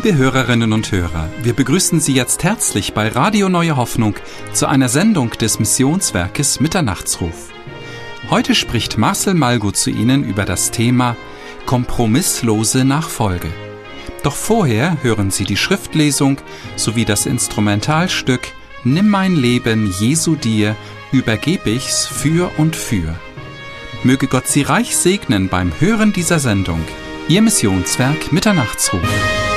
Liebe Hörerinnen und Hörer, wir begrüßen Sie jetzt herzlich bei Radio Neue Hoffnung zu einer Sendung des Missionswerkes Mitternachtsruf. Heute spricht Marcel Malgo zu Ihnen über das Thema Kompromisslose Nachfolge. Doch vorher hören Sie die Schriftlesung sowie das Instrumentalstück Nimm mein Leben, Jesu dir, übergeb ich's für und für. Möge Gott Sie reich segnen beim Hören dieser Sendung. Ihr Missionswerk Mitternachtsruf.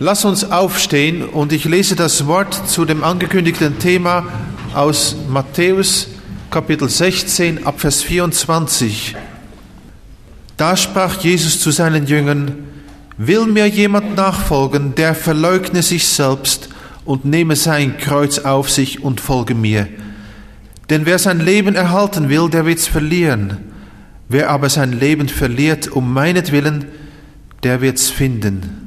Lass uns aufstehen und ich lese das Wort zu dem angekündigten Thema aus Matthäus Kapitel 16 ab Vers 24. Da sprach Jesus zu seinen Jüngern, Will mir jemand nachfolgen, der verleugne sich selbst und nehme sein Kreuz auf sich und folge mir. Denn wer sein Leben erhalten will, der wird's verlieren. Wer aber sein Leben verliert um meinetwillen, der wird's finden.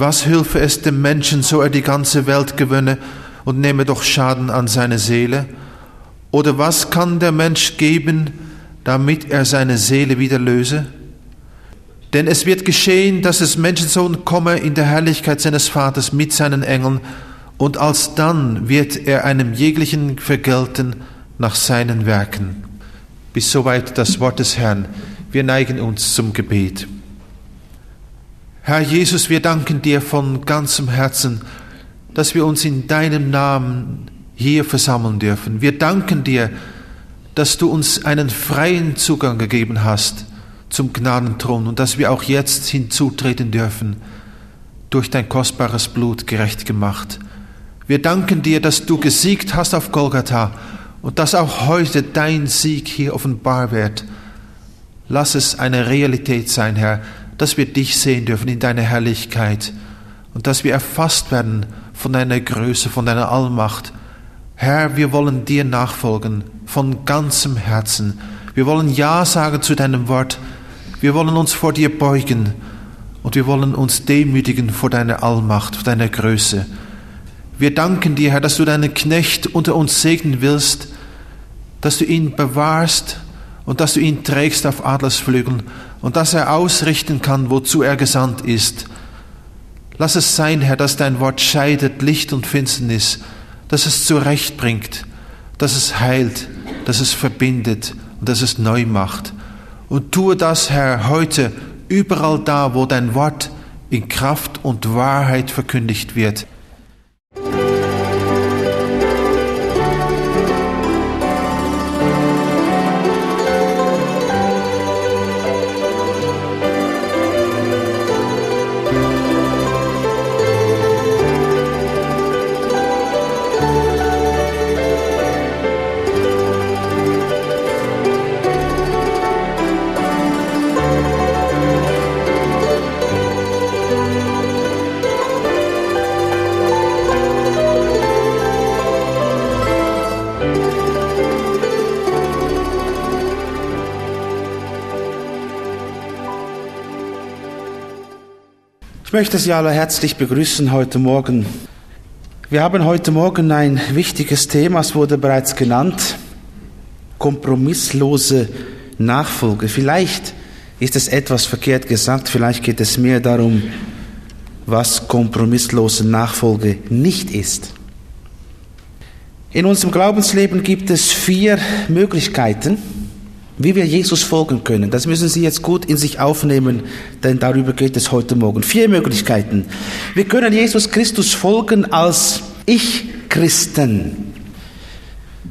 Was hülfe es dem Menschen, so er die ganze Welt gewönne und nehme doch Schaden an seine Seele? Oder was kann der Mensch geben, damit er seine Seele wieder löse? Denn es wird geschehen, dass es Menschensohn komme in der Herrlichkeit seines Vaters mit seinen Engeln, und alsdann wird er einem jeglichen vergelten nach seinen Werken. Bis soweit das Wort des Herrn. Wir neigen uns zum Gebet. Herr Jesus, wir danken dir von ganzem Herzen, dass wir uns in deinem Namen hier versammeln dürfen. Wir danken dir, dass du uns einen freien Zugang gegeben hast zum Gnadenthron und dass wir auch jetzt hinzutreten dürfen, durch dein kostbares Blut gerecht gemacht. Wir danken dir, dass du gesiegt hast auf Golgatha und dass auch heute dein Sieg hier offenbar wird. Lass es eine Realität sein, Herr, dass wir dich sehen dürfen in deiner Herrlichkeit und dass wir erfasst werden von deiner Größe, von deiner Allmacht. Herr, wir wollen dir nachfolgen von ganzem Herzen. Wir wollen Ja sagen zu deinem Wort. Wir wollen uns vor dir beugen und wir wollen uns demütigen vor deiner Allmacht, vor deiner Größe. Wir danken dir, Herr, dass du deinen Knecht unter uns segnen willst, dass du ihn bewahrst und dass du ihn trägst auf Adlersflügeln und dass er ausrichten kann, wozu er gesandt ist. Lass es sein, Herr, dass dein Wort scheidet Licht und Finsternis, dass es zurechtbringt, dass es heilt, dass es verbindet und dass es neu macht. Und tue das, Herr, heute überall da, wo dein Wort in Kraft und Wahrheit verkündigt wird. Möchte Sie alle herzlich begrüßen heute Morgen. Wir haben heute Morgen ein wichtiges Thema, es wurde bereits genannt, kompromisslose Nachfolge. Vielleicht ist es etwas verkehrt gesagt, vielleicht geht es mehr darum, was kompromisslose Nachfolge nicht ist. In unserem Glaubensleben gibt es vier Möglichkeiten, wie wir Jesus folgen können. Das müssen Sie jetzt gut in sich aufnehmen, denn darüber geht es heute Morgen. Vier Möglichkeiten. Wir können Jesus Christus folgen als Ich-Christen.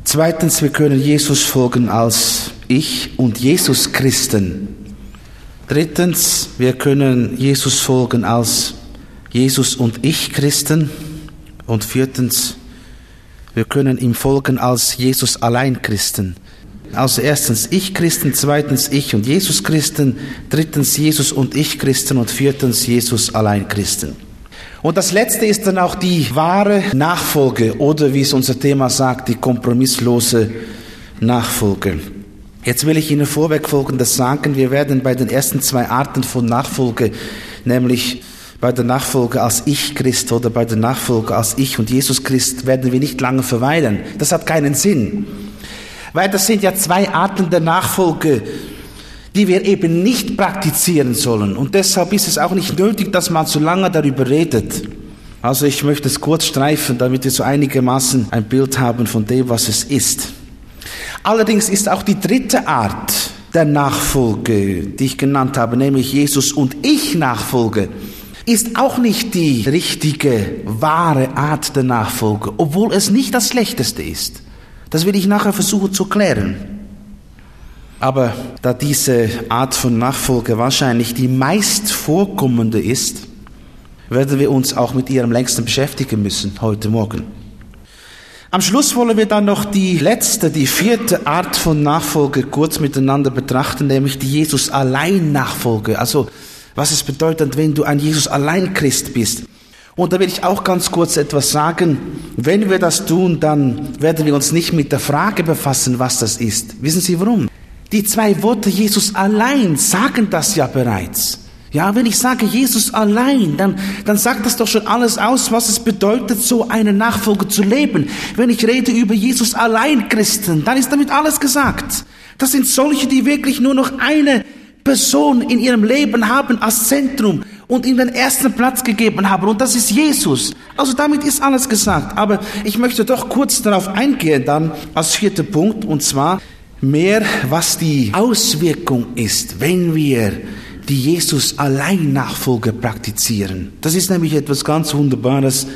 Zweitens, wir können Jesus folgen als Ich- und Jesus-Christen. Drittens, wir können Jesus folgen als Jesus und Ich-Christen. Und viertens, wir können ihm folgen als Jesus allein Christen. Also erstens ich Christen, zweitens ich und Jesus Christen, drittens Jesus und ich Christen und viertens Jesus allein Christen. Und das letzte ist dann auch die wahre Nachfolge oder wie es unser Thema sagt, die kompromisslose Nachfolge. Jetzt will ich Ihnen vorweg Folgendes sagen. Wir werden bei den ersten zwei Arten von Nachfolge, nämlich bei der Nachfolge als Ich Christ oder bei der Nachfolge als Ich und Jesus Christ werden wir nicht lange verweilen. Das hat keinen Sinn. Weil das sind ja zwei Arten der Nachfolge, die wir eben nicht praktizieren sollen. Und deshalb ist es auch nicht nötig, dass man so lange darüber redet. Also ich möchte es kurz streifen, damit wir so einigermaßen ein Bild haben von dem, was es ist. Allerdings ist auch die dritte Art der Nachfolge, die ich genannt habe, nämlich Jesus und ich Nachfolge, ist auch nicht die richtige, wahre Art der Nachfolge, obwohl es nicht das Schlechteste ist. Das will ich nachher versuchen zu klären. Aber da diese Art von Nachfolge wahrscheinlich die meist vorkommende ist, werden wir uns auch mit ihr am längsten beschäftigen müssen heute Morgen. Am Schluss wollen wir dann noch die letzte, die vierte Art von Nachfolge kurz miteinander betrachten, nämlich die Jesus allein Nachfolge. Also was es bedeutet, wenn du ein Jesus allein Christ bist. Und da will ich auch ganz kurz etwas sagen. Wenn wir das tun, dann werden wir uns nicht mit der Frage befassen, was das ist. Wissen Sie warum? Die zwei Worte Jesus allein sagen das ja bereits. Ja, wenn ich sage Jesus allein, dann, dann sagt das doch schon alles aus, was es bedeutet, so eine Nachfolge zu leben. Wenn ich rede über Jesus allein Christen, dann ist damit alles gesagt. Das sind solche, die wirklich nur noch eine Person in ihrem Leben haben als Zentrum und ihm den ersten Platz gegeben haben. Und das ist Jesus. Also damit ist alles gesagt. Aber ich möchte doch kurz darauf eingehen dann als vierter Punkt. Und zwar mehr, was die Auswirkung ist, wenn wir die Jesus allein Nachfolge praktizieren. Das ist nämlich etwas ganz Wunderbares.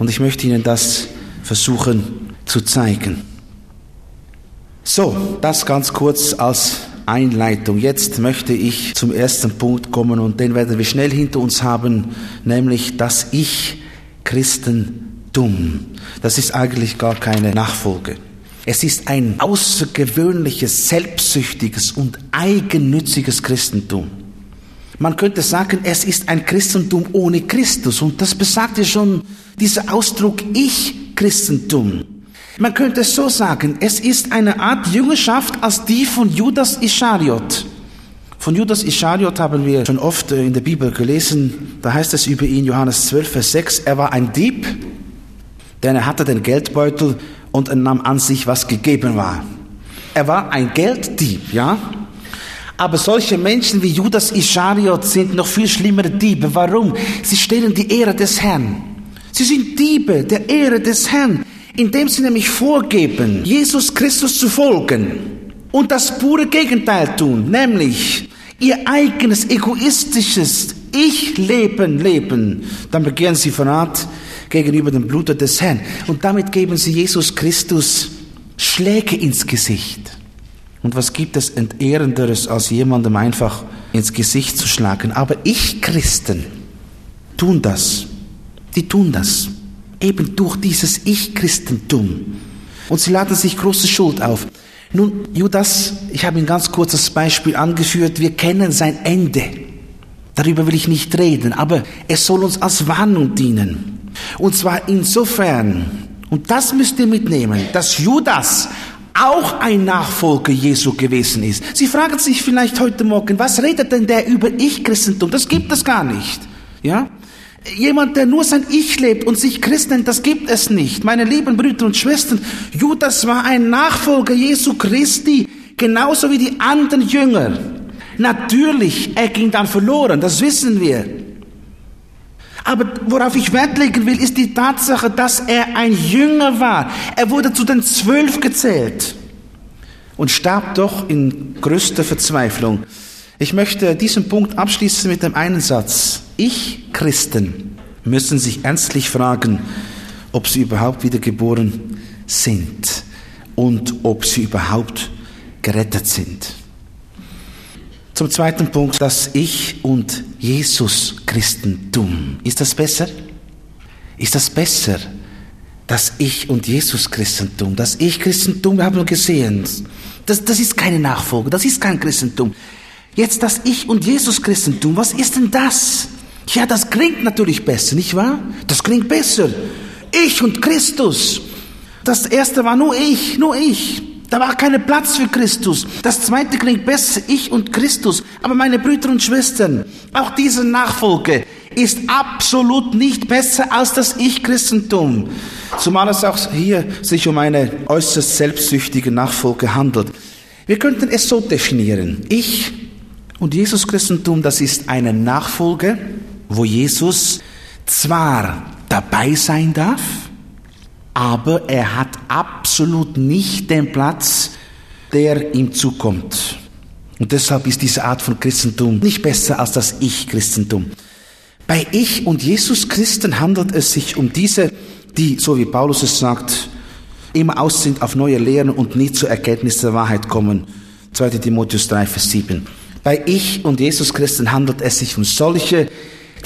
Und ich möchte Ihnen das versuchen zu zeigen. So, das ganz kurz als Einleitung. Jetzt möchte ich zum ersten Punkt kommen und den werden wir schnell hinter uns haben, nämlich das Ich Christentum. Das ist eigentlich gar keine Nachfolge. Es ist ein außergewöhnliches, selbstsüchtiges und eigennütziges Christentum. Man könnte sagen, es ist ein Christentum ohne Christus und das besagt ja schon dieser Ausdruck Ich-Christentum. Man könnte es so sagen, es ist eine Art Jüngerschaft als die von Judas Ischariot. Von Judas Ischariot haben wir schon oft äh, in der Bibel gelesen. Da heißt es über ihn, Johannes 12, Vers 6, er war ein Dieb, denn er hatte den Geldbeutel und er nahm an sich, was gegeben war. Er war ein Gelddieb, ja? Aber solche Menschen wie Judas Ischariot sind noch viel schlimmere Diebe. Warum? Sie stehlen die Ehre des Herrn. Sie sind Diebe der Ehre des Herrn indem sie nämlich vorgeben, Jesus Christus zu folgen und das pure Gegenteil tun, nämlich ihr eigenes egoistisches Ich-Leben leben, dann begehren sie Verrat gegenüber dem Blute des Herrn. Und damit geben sie Jesus Christus Schläge ins Gesicht. Und was gibt es Entehrenderes, als jemandem einfach ins Gesicht zu schlagen? Aber ich Christen tun das. Die tun das eben durch dieses Ich-Christentum. Und sie laden sich große Schuld auf. Nun, Judas, ich habe ein ganz kurzes Beispiel angeführt, wir kennen sein Ende. Darüber will ich nicht reden, aber es soll uns als Warnung dienen. Und zwar insofern, und das müsst ihr mitnehmen, dass Judas auch ein Nachfolger Jesu gewesen ist. Sie fragen sich vielleicht heute Morgen, was redet denn der über Ich-Christentum? Das gibt es gar nicht. Ja? Jemand, der nur sein Ich lebt und sich Christ nennt, das gibt es nicht. Meine lieben Brüder und Schwestern, Judas war ein Nachfolger Jesu Christi, genauso wie die anderen Jünger. Natürlich, er ging dann verloren, das wissen wir. Aber worauf ich Wert legen will, ist die Tatsache, dass er ein Jünger war. Er wurde zu den Zwölf gezählt und starb doch in größter Verzweiflung. Ich möchte diesen Punkt abschließen mit dem einen Satz. Ich, Christen, müssen sich ernstlich fragen, ob sie überhaupt wiedergeboren sind und ob sie überhaupt gerettet sind. Zum zweiten Punkt, das Ich und Jesus Christentum. Ist das besser? Ist das besser? Das Ich und Jesus Christentum. Das Ich Christentum, wir haben gesehen, das, das ist keine Nachfolge, das ist kein Christentum. Jetzt das Ich und Jesus Christentum, was ist denn das? Ja, das klingt natürlich besser, nicht wahr? Das klingt besser. Ich und Christus. Das erste war nur ich, nur ich. Da war kein Platz für Christus. Das zweite klingt besser, ich und Christus. Aber meine Brüder und Schwestern, auch diese Nachfolge ist absolut nicht besser als das Ich-Christentum. Zumal es auch hier sich um eine äußerst selbstsüchtige Nachfolge handelt. Wir könnten es so definieren. Ich und Jesus Christentum, das ist eine Nachfolge, wo Jesus zwar dabei sein darf, aber er hat absolut nicht den Platz, der ihm zukommt. Und deshalb ist diese Art von Christentum nicht besser als das Ich-Christentum. Bei Ich und Jesus Christen handelt es sich um diese, die, so wie Paulus es sagt, immer aus sind auf neue Lehren und nie zur Erkenntnis der Wahrheit kommen. 2. Timotheus 3, Vers 7. Bei Ich und Jesus Christen handelt es sich um solche,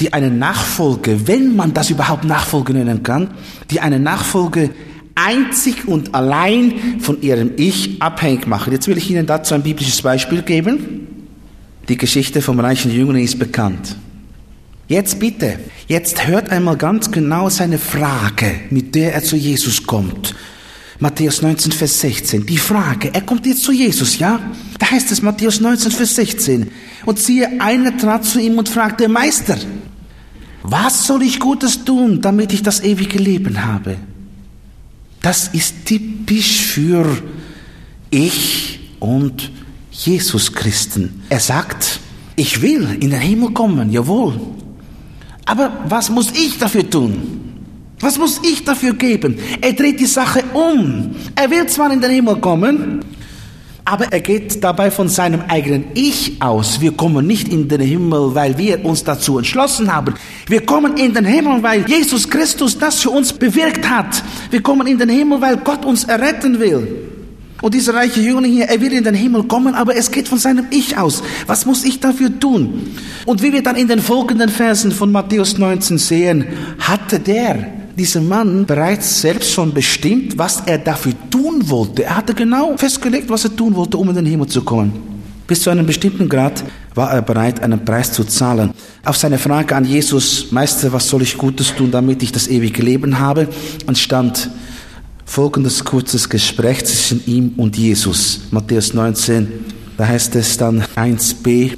die eine Nachfolge, wenn man das überhaupt Nachfolge nennen kann, die eine Nachfolge einzig und allein von ihrem Ich abhängig machen. Jetzt will ich Ihnen dazu ein biblisches Beispiel geben. Die Geschichte vom reichen Jüngling ist bekannt. Jetzt bitte, jetzt hört einmal ganz genau seine Frage, mit der er zu Jesus kommt. Matthäus 19, Vers 16. Die Frage, er kommt jetzt zu Jesus, ja? Da heißt es Matthäus 19, Vers 16. Und siehe, einer trat zu ihm und fragte, Meister, was soll ich Gutes tun, damit ich das ewige Leben habe? Das ist typisch für ich und Jesus Christen. Er sagt, ich will in den Himmel kommen, jawohl. Aber was muss ich dafür tun? Was muss ich dafür geben? Er dreht die Sache um. Er will zwar in den Himmel kommen, aber er geht dabei von seinem eigenen Ich aus. Wir kommen nicht in den Himmel, weil wir uns dazu entschlossen haben. Wir kommen in den Himmel, weil Jesus Christus das für uns bewirkt hat. Wir kommen in den Himmel, weil Gott uns erretten will. Und dieser reiche Jüngling hier, er will in den Himmel kommen, aber es geht von seinem Ich aus. Was muss ich dafür tun? Und wie wir dann in den folgenden Versen von Matthäus 19 sehen, hatte der, dieser Mann bereits selbst schon bestimmt, was er dafür tun wollte. Er hatte genau festgelegt, was er tun wollte, um in den Himmel zu kommen. Bis zu einem bestimmten Grad war er bereit, einen Preis zu zahlen. Auf seine Frage an Jesus, Meister, was soll ich Gutes tun, damit ich das ewige Leben habe, entstand folgendes kurzes Gespräch zwischen ihm und Jesus. Matthäus 19, da heißt es dann 1b.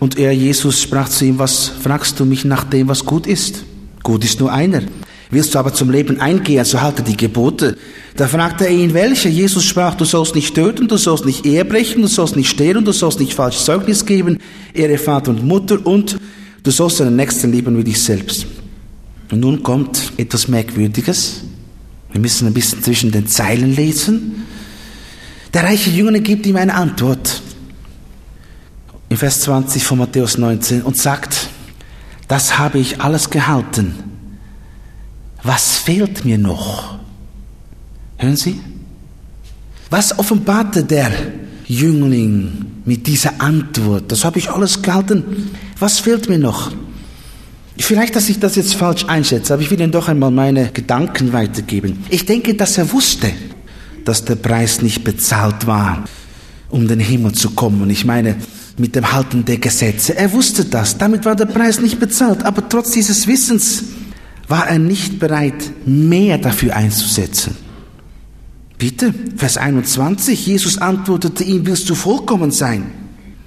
Und er, Jesus, sprach zu ihm, was fragst du mich nach dem, was gut ist? Gut ist nur einer. Willst du aber zum Leben eingehen, so halte die Gebote. Da fragte er ihn, welche? Jesus sprach, du sollst nicht töten, du sollst nicht Ehe brechen, du sollst nicht stehlen, du sollst nicht falsch Zeugnis geben, Ehre Vater und Mutter und du sollst deinen Nächsten lieben wie dich selbst. Und nun kommt etwas Merkwürdiges. Wir müssen ein bisschen zwischen den Zeilen lesen. Der reiche Jüngling gibt ihm eine Antwort. In Vers 20 von Matthäus 19 und sagt, das habe ich alles gehalten was fehlt mir noch? Hören Sie? Was offenbarte der Jüngling mit dieser Antwort? Das habe ich alles gehalten. Was fehlt mir noch? Vielleicht, dass ich das jetzt falsch einschätze, aber ich will Ihnen doch einmal meine Gedanken weitergeben. Ich denke, dass er wusste, dass der Preis nicht bezahlt war, um den Himmel zu kommen. Ich meine, mit dem Halten der Gesetze. Er wusste das. Damit war der Preis nicht bezahlt. Aber trotz dieses Wissens war er nicht bereit, mehr dafür einzusetzen. Bitte, Vers 21, Jesus antwortete ihm, willst du vollkommen sein?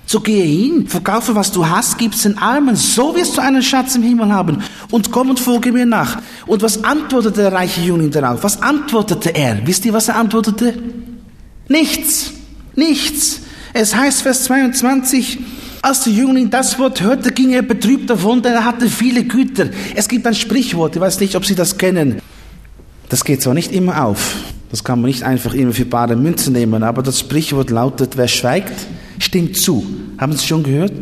So gehe hin, verkaufe, was du hast, gib's den Armen, so wirst du einen Schatz im Himmel haben und komm und folge mir nach. Und was antwortete der reiche Jüngling darauf? Was antwortete er? Wisst ihr, was er antwortete? Nichts, nichts. Es heißt, Vers 22, als der Jüngling das Wort hörte, ging er betrübt davon, denn er hatte viele Güter. Es gibt ein Sprichwort, ich weiß nicht, ob Sie das kennen. Das geht zwar nicht immer auf, das kann man nicht einfach immer für bare Münzen nehmen, aber das Sprichwort lautet, wer schweigt, stimmt zu. Haben Sie schon gehört?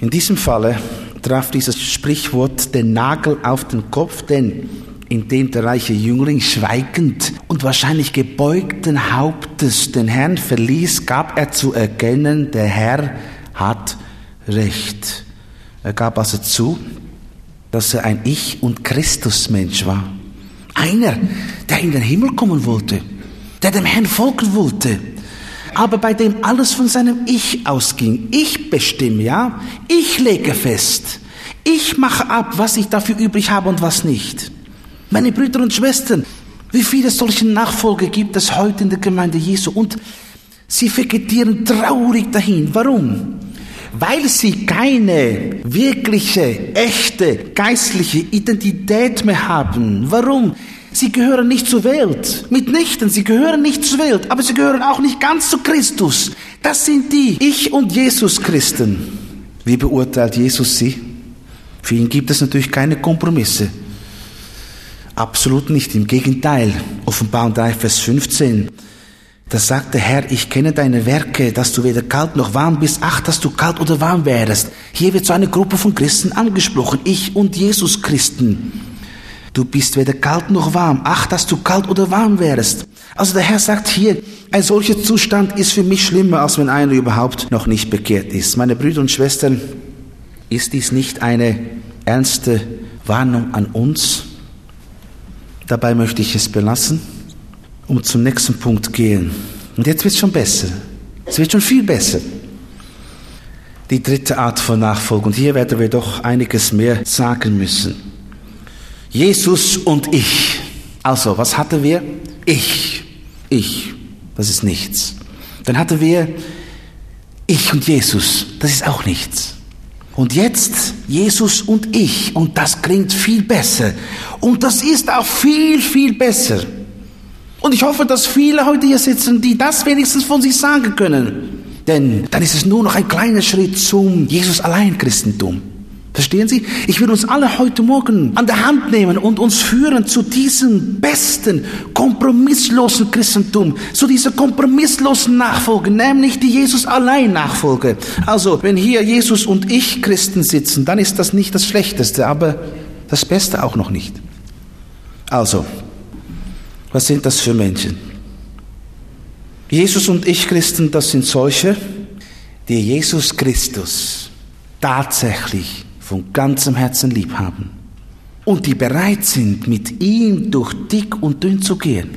In diesem Falle traf dieses Sprichwort den Nagel auf den Kopf, denn indem der reiche Jüngling schweigend und wahrscheinlich gebeugten Hauptes den Herrn verließ, gab er zu erkennen, der Herr hat Recht. Er gab also zu, dass er ein Ich- und Christusmensch war. Einer, der in den Himmel kommen wollte, der dem Herrn folgen wollte, aber bei dem alles von seinem Ich ausging. Ich bestimme, ja? Ich lege fest. Ich mache ab, was ich dafür übrig habe und was nicht. Meine Brüder und Schwestern, Wie viele solche Nachfolger gibt es heute in der Gemeinde Jesu? Und sie vegetieren traurig dahin. Warum? Weil sie keine wirkliche, echte, geistliche Identität mehr haben. Warum? Sie gehören nicht zur Welt. Mitnichten, sie gehören nicht zur Welt, aber sie gehören auch nicht ganz zu Christus. Das sind die Ich und Jesus Christen. Wie beurteilt Jesus sie? Für ihn gibt es natürlich keine Kompromisse. Absolut nicht. Im Gegenteil. Offenbarung 3, Vers 15. Da sagt der Herr, ich kenne deine Werke, dass du weder kalt noch warm bist. Ach, dass du kalt oder warm wärst. Hier wird so eine Gruppe von Christen angesprochen. Ich und Jesus Christen. Du bist weder kalt noch warm. Ach, dass du kalt oder warm wärst. Also der Herr sagt hier, ein solcher Zustand ist für mich schlimmer, als wenn einer überhaupt noch nicht bekehrt ist. Meine Brüder und Schwestern, ist dies nicht eine ernste Warnung an uns? Dabei möchte ich es belassen, um zum nächsten Punkt gehen. Und jetzt wird es schon besser. Es wird schon viel besser. Die dritte Art von Nachfolge. Und hier werden wir doch einiges mehr sagen müssen. Jesus und ich. Also, was hatten wir? Ich. Ich. Das ist nichts. Dann hatten wir ich und Jesus. Das ist auch nichts. Und jetzt Jesus und ich. Und das klingt viel besser. Und das ist auch viel, viel besser. Und ich hoffe, dass viele heute hier sitzen, die das wenigstens von sich sagen können. Denn dann ist es nur noch ein kleiner Schritt zum Jesus allein Christentum. Verstehen Sie? Ich will uns alle heute Morgen an der Hand nehmen und uns führen zu diesem besten, kompromisslosen Christentum, zu dieser kompromisslosen Nachfolge, nämlich die Jesus allein Nachfolge. Also, wenn hier Jesus und ich Christen sitzen, dann ist das nicht das Schlechteste, aber das Beste auch noch nicht. Also, was sind das für Menschen? Jesus und ich Christen, das sind solche, die Jesus Christus tatsächlich von ganzem Herzen lieb haben und die bereit sind, mit ihm durch dick und dünn zu gehen.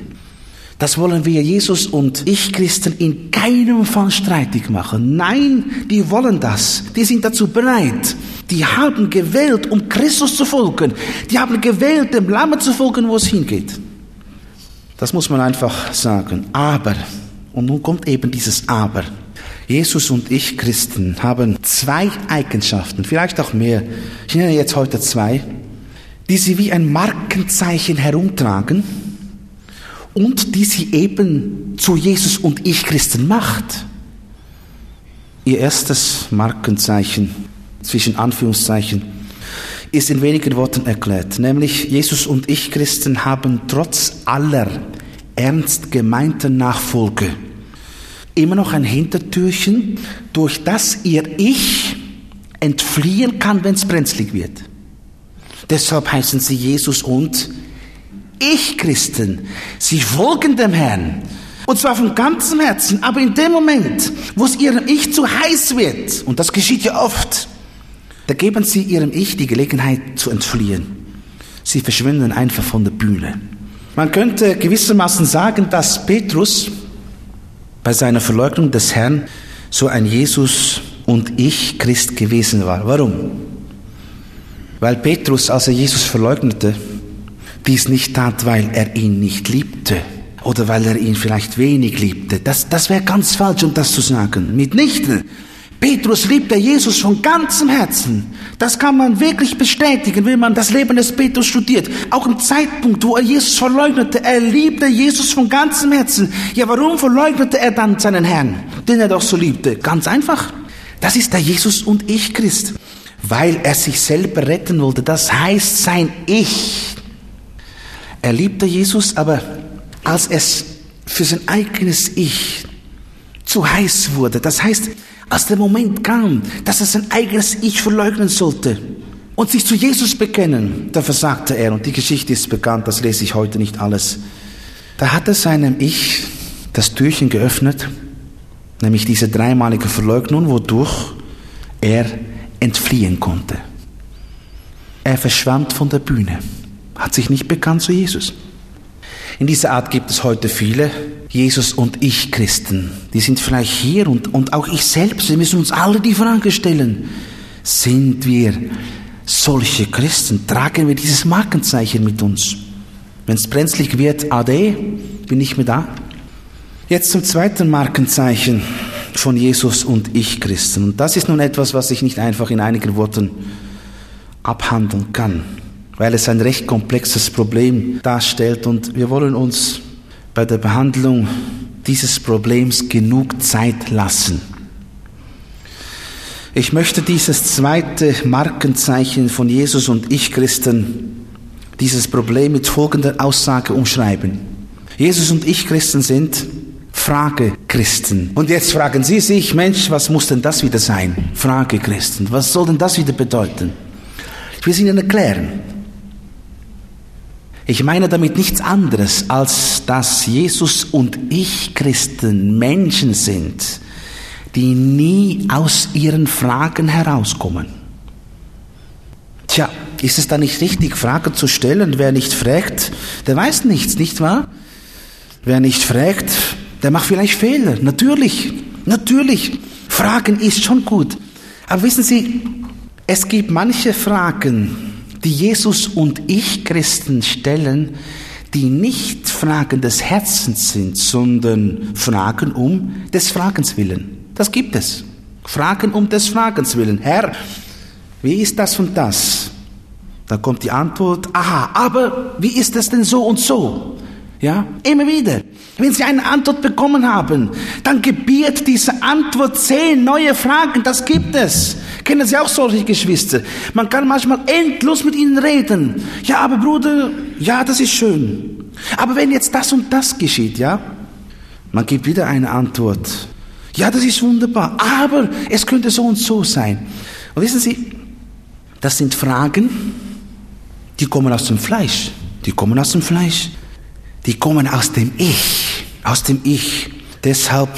Das wollen wir Jesus und ich Christen in keinem Fall streitig machen. Nein, die wollen das. Die sind dazu bereit. Die haben gewählt, um Christus zu folgen. Die haben gewählt, dem Lamm zu folgen, wo es hingeht. Das muss man einfach sagen. Aber, und nun kommt eben dieses Aber. Jesus und ich Christen haben zwei Eigenschaften, vielleicht auch mehr. Ich nenne jetzt heute zwei, die sie wie ein Markenzeichen herumtragen und die sie eben zu Jesus und ich Christen macht. Ihr erstes Markenzeichen zwischen Anführungszeichen ist in wenigen Worten erklärt, nämlich Jesus und ich Christen haben trotz aller ernst gemeinten Nachfolge immer noch ein Hintertürchen, durch das ihr Ich entfliehen kann, wenn es brenzlig wird. Deshalb heißen sie Jesus und ich Christen. Sie folgen dem Herrn. Und zwar von ganzem Herzen. Aber in dem Moment, wo es ihrem Ich zu heiß wird, und das geschieht ja oft, da geben sie ihrem Ich die Gelegenheit zu entfliehen. Sie verschwinden einfach von der Bühne. Man könnte gewissermaßen sagen, dass Petrus bei seiner Verleugnung des Herrn so ein Jesus und ich Christ gewesen war. Warum? Weil Petrus, als er Jesus verleugnete, dies nicht tat, weil er ihn nicht liebte oder weil er ihn vielleicht wenig liebte. Das, das wäre ganz falsch, um das zu sagen. Mitnichten. Petrus liebte Jesus von ganzem Herzen. Das kann man wirklich bestätigen, wenn man das Leben des Petrus studiert. Auch im Zeitpunkt, wo er Jesus verleugnete, er liebte Jesus von ganzem Herzen. Ja, warum verleugnete er dann seinen Herrn, den er doch so liebte? Ganz einfach. Das ist der Jesus und ich Christ. Weil er sich selber retten wollte. Das heißt sein Ich. Er liebte Jesus, aber als es für sein eigenes Ich zu heiß wurde, das heißt, als der Moment kam, dass er sein eigenes Ich verleugnen sollte und sich zu Jesus bekennen, da versagte er. Und die Geschichte ist bekannt, das lese ich heute nicht alles. Da hat er seinem Ich das Türchen geöffnet, nämlich diese dreimalige Verleugnung, wodurch er entfliehen konnte. Er verschwand von der Bühne, hat sich nicht bekannt zu Jesus. In dieser Art gibt es heute viele Jesus und ich Christen. Die sind vielleicht hier und, und auch ich selbst. Wir müssen uns alle die Frage stellen. Sind wir solche Christen? Tragen wir dieses Markenzeichen mit uns? Wenn es brenzlig wird, ade, bin ich mehr da. Jetzt zum zweiten Markenzeichen von Jesus und ich Christen. Und das ist nun etwas, was ich nicht einfach in einigen Worten abhandeln kann, weil es ein recht komplexes Problem darstellt und wir wollen uns bei der Behandlung dieses Problems genug Zeit lassen. Ich möchte dieses zweite Markenzeichen von Jesus und ich Christen, dieses Problem mit folgender Aussage umschreiben. Jesus und ich Christen sind Frage-Christen. Und jetzt fragen Sie sich, Mensch, was muss denn das wieder sein? Frage-Christen. Was soll denn das wieder bedeuten? Ich will es Ihnen erklären. Ich meine damit nichts anderes, als dass Jesus und ich Christen Menschen sind, die nie aus ihren Fragen herauskommen. Tja, ist es da nicht richtig, Fragen zu stellen? Wer nicht fragt, der weiß nichts, nicht wahr? Wer nicht fragt, der macht vielleicht Fehler. Natürlich, natürlich. Fragen ist schon gut. Aber wissen Sie, es gibt manche Fragen, die Jesus und ich Christen stellen, die nicht Fragen des Herzens sind, sondern Fragen um des Fragens willen. Das gibt es. Fragen um des Fragens willen. Herr, wie ist das und das? Da kommt die Antwort, aha, aber wie ist das denn so und so? Ja, immer wieder. Wenn Sie eine Antwort bekommen haben, dann gebiert diese Antwort zehn neue Fragen. Das gibt es. Kennen Sie auch solche Geschwister? Man kann manchmal endlos mit ihnen reden. Ja, aber Bruder, ja, das ist schön. Aber wenn jetzt das und das geschieht, ja? Man gibt wieder eine Antwort. Ja, das ist wunderbar. Aber es könnte so und so sein. Und wissen Sie, das sind Fragen, die kommen aus dem Fleisch. Die kommen aus dem Fleisch die kommen aus dem Ich, aus dem Ich. Deshalb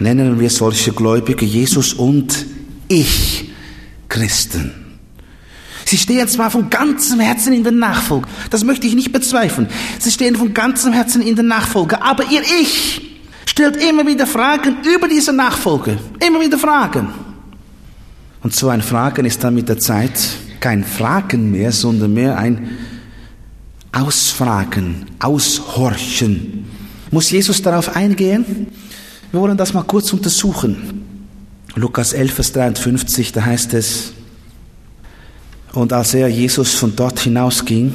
nennen wir solche Gläubige Jesus und Ich Christen. Sie stehen zwar von ganzem Herzen in der Nachfolge, das möchte ich nicht bezweifeln. Sie stehen von ganzem Herzen in der Nachfolge, aber ihr Ich stellt immer wieder Fragen über diese Nachfolge. Immer wieder Fragen. Und so ein Fragen ist dann mit der Zeit kein Fragen mehr, sondern mehr ein Ausfragen, aushorchen. Muss Jesus darauf eingehen? Wir wollen das mal kurz untersuchen. Lukas 11, Vers 53, da heißt es, und als er Jesus von dort hinausging,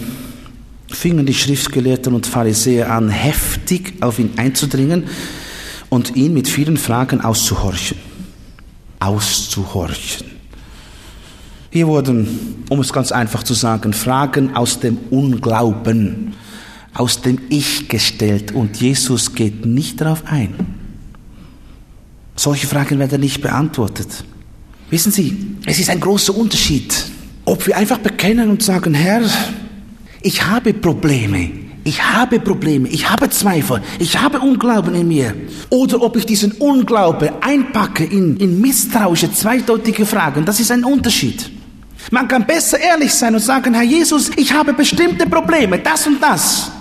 fingen die Schriftgelehrten und Pharisäer an, heftig auf ihn einzudringen und ihn mit vielen Fragen auszuhorchen. Auszuhorchen. Hier wurden, um es ganz einfach zu sagen, Fragen aus dem Unglauben, aus dem Ich gestellt und Jesus geht nicht darauf ein. Solche Fragen werden nicht beantwortet. Wissen Sie, es ist ein großer Unterschied, ob wir einfach bekennen und sagen, Herr, ich habe Probleme, ich habe Probleme, ich habe Zweifel, ich habe Unglauben in mir. Oder ob ich diesen Unglaube einpacke in, in misstrauische, zweideutige Fragen, das ist ein Unterschied. Man kann besser ehrlich sein und sagen, Herr Jesus, ich habe bestimmte Probleme, das und das.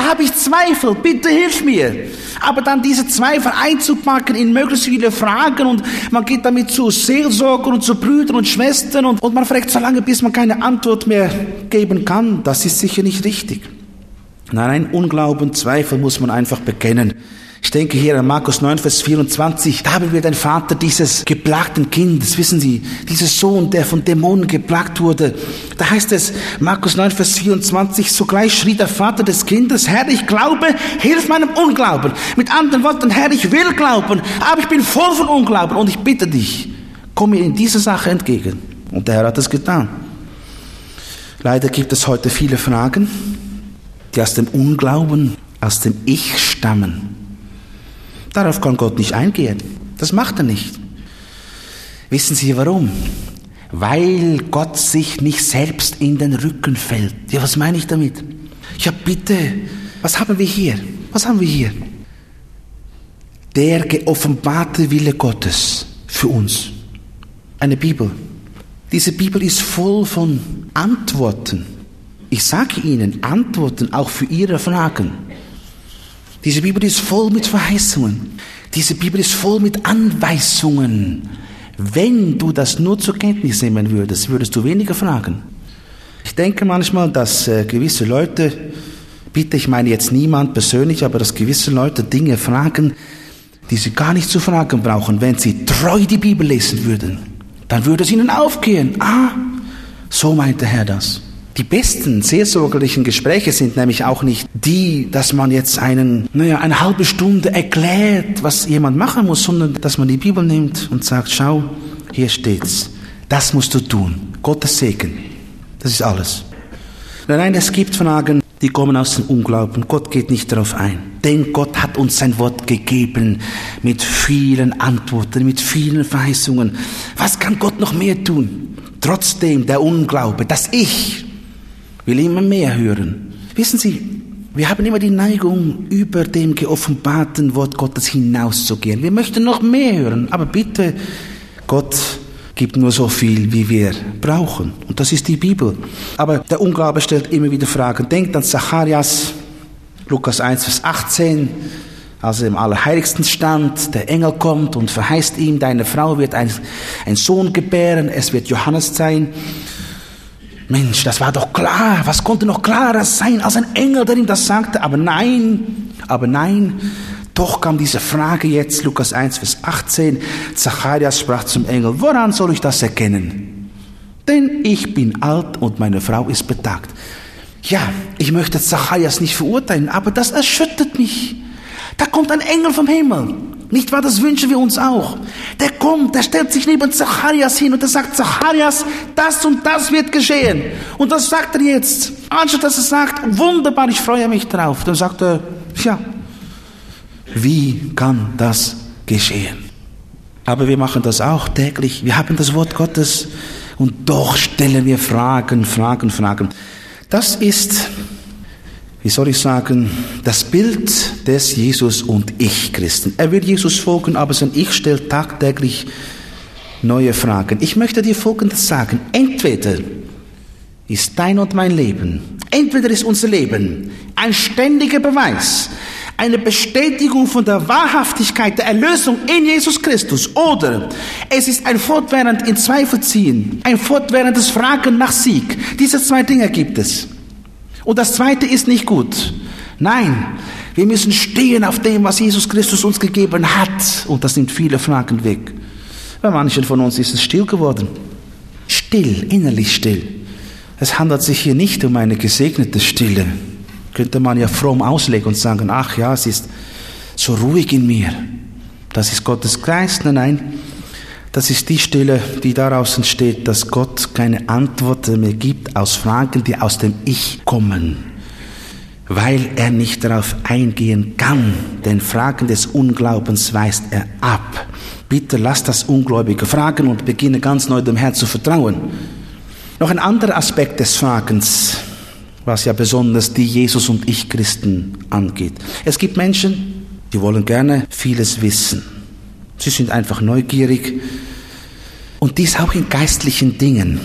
Da habe ich Zweifel, bitte hilf mir. Aber dann diese Zweifel einzupacken in möglichst viele Fragen und man geht damit zu Seelsorgern und zu Brüdern und Schwestern und, und man fragt so lange, bis man keine Antwort mehr geben kann, das ist sicher nicht richtig. Nein, Unglauben, Zweifel muss man einfach bekennen. Ich denke hier an Markus 9, Vers 24. Da haben wir den Vater dieses geplagten Kindes. Wissen Sie, dieses Sohn, der von Dämonen geplagt wurde. Da heißt es, Markus 9, Vers 24, sogleich schrie der Vater des Kindes, Herr, ich glaube, hilf meinem Unglauben. Mit anderen Worten, Herr, ich will glauben, aber ich bin voll von Unglauben und ich bitte dich, komm mir in dieser Sache entgegen. Und der Herr hat es getan. Leider gibt es heute viele Fragen, die aus dem Unglauben, aus dem Ich stammen. Darauf kann Gott nicht eingehen. Das macht er nicht. Wissen Sie warum? Weil Gott sich nicht selbst in den Rücken fällt. Ja, was meine ich damit? Ja, bitte, was haben wir hier? Was haben wir hier? Der geoffenbarte Wille Gottes für uns. Eine Bibel. Diese Bibel ist voll von Antworten. Ich sage Ihnen, Antworten auch für Ihre Fragen. Diese Bibel ist voll mit Verheißungen. Diese Bibel ist voll mit Anweisungen. Wenn du das nur zur Kenntnis nehmen würdest, würdest du weniger fragen. Ich denke manchmal, dass äh, gewisse Leute Bitte, ich meine jetzt niemand persönlich, aber dass gewisse Leute Dinge fragen, die sie gar nicht zu fragen brauchen. Wenn sie treu die Bibel lesen würden, dann würde es ihnen aufgehen. Ah, so meint der Herr das. Die besten seelsorgerlichen Gespräche sind nämlich auch nicht die, dass man jetzt einen, naja, eine halbe Stunde erklärt, was jemand machen muss, sondern dass man die Bibel nimmt und sagt, schau, hier steht's. Das musst du tun. Gottes Segen. Das ist alles. Nein, es gibt Fragen, die kommen aus dem Unglauben. Gott geht nicht darauf ein. Denn Gott hat uns sein Wort gegeben mit vielen Antworten, mit vielen Verheißungen. Was kann Gott noch mehr tun? Trotzdem der Unglaube, dass ich will immer mehr hören. Wissen Sie, wir haben immer die Neigung, über dem geoffenbarten Wort Gottes hinauszugehen. Wir möchten noch mehr hören, aber bitte, Gott gibt nur so viel, wie wir brauchen. Und das ist die Bibel. Aber der Unglaube stellt immer wieder Fragen. Denkt an Zacharias, Lukas 1, Vers 18, als er im Allerheiligsten stand, der Engel kommt und verheißt ihm, deine Frau wird einen Sohn gebären, es wird Johannes sein. Mensch, das war doch klar. Was konnte noch klarer sein als ein Engel, der ihm das sagte? Aber nein, aber nein. Doch kam diese Frage jetzt, Lukas 1, Vers 18. Zacharias sprach zum Engel, woran soll ich das erkennen? Denn ich bin alt und meine Frau ist betagt. Ja, ich möchte Zacharias nicht verurteilen, aber das erschüttert mich. Da kommt ein Engel vom Himmel. Nicht wahr? Das wünschen wir uns auch. Der kommt, der stellt sich neben Zacharias hin und er sagt, Zacharias, das und das wird geschehen. Und das sagt er jetzt. Anstatt dass er sagt, wunderbar, ich freue mich drauf. Dann sagt er, ja, wie kann das geschehen? Aber wir machen das auch täglich. Wir haben das Wort Gottes und doch stellen wir Fragen, Fragen, Fragen. Das ist wie soll ich sagen, das Bild des Jesus und Ich Christen. Er will Jesus folgen, aber sein Ich stellt tagtäglich neue Fragen. Ich möchte dir Folgendes sagen. Entweder ist dein und mein Leben, entweder ist unser Leben ein ständiger Beweis, eine Bestätigung von der Wahrhaftigkeit der Erlösung in Jesus Christus oder es ist ein fortwährend in Zweifel ziehen, ein fortwährendes Fragen nach Sieg. Diese zwei Dinge gibt es. Und das Zweite ist nicht gut. Nein, wir müssen stehen auf dem, was Jesus Christus uns gegeben hat. Und das nimmt viele Fragen weg. Bei manchen von uns ist es still geworden. Still, innerlich still. Es handelt sich hier nicht um eine gesegnete Stille. Könnte man ja fromm auslegen und sagen, ach ja, es ist so ruhig in mir. Das ist Gottes Geist. Nein, nein. Das ist die Stille, die daraus entsteht, dass Gott keine Antworten mehr gibt aus Fragen, die aus dem Ich kommen, weil er nicht darauf eingehen kann. Denn Fragen des Unglaubens weist er ab. Bitte lass das Ungläubige fragen und beginne ganz neu dem Herrn zu vertrauen. Noch ein anderer Aspekt des Fragens, was ja besonders die Jesus und ich Christen angeht. Es gibt Menschen, die wollen gerne vieles wissen. Sie sind einfach neugierig. Und dies auch in geistlichen Dingen.